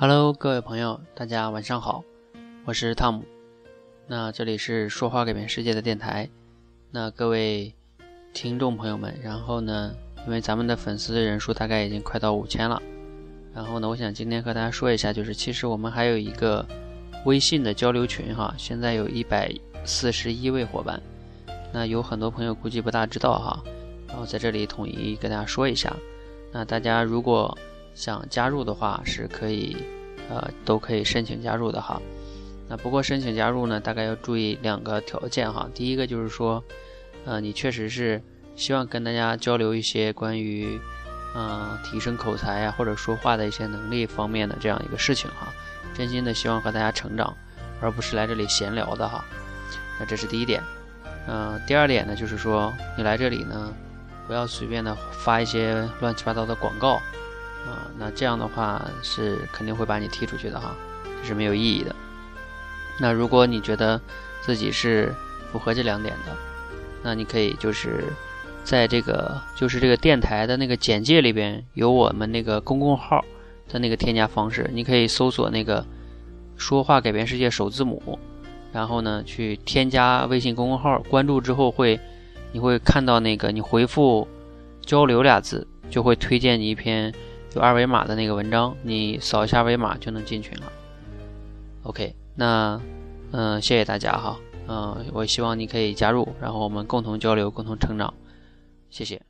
Hello，各位朋友，大家晚上好，我是汤姆。那这里是说话改变世界的电台。那各位听众朋友们，然后呢，因为咱们的粉丝人数大概已经快到五千了，然后呢，我想今天和大家说一下，就是其实我们还有一个微信的交流群哈，现在有一百四十一位伙伴。那有很多朋友估计不大知道哈，然后在这里统一跟大家说一下。那大家如果想加入的话，是可以，呃，都可以申请加入的哈。那不过申请加入呢，大概要注意两个条件哈。第一个就是说，呃，你确实是希望跟大家交流一些关于，嗯，提升口才呀或者说话的一些能力方面的这样一个事情哈。真心的希望和大家成长，而不是来这里闲聊的哈。那这是第一点。嗯，第二点呢，就是说你来这里呢，不要随便的发一些乱七八糟的广告。啊，那这样的话是肯定会把你踢出去的哈，这是没有意义的。那如果你觉得自己是符合这两点的，那你可以就是在这个就是这个电台的那个简介里边有我们那个公共号的那个添加方式，你可以搜索那个“说话改变世界”首字母，然后呢去添加微信公众号，关注之后会你会看到那个你回复“交流”俩字，就会推荐你一篇。有二维码的那个文章，你扫一下二维码就能进群了。OK，那嗯，谢谢大家哈，嗯，我希望你可以加入，然后我们共同交流，共同成长，谢谢。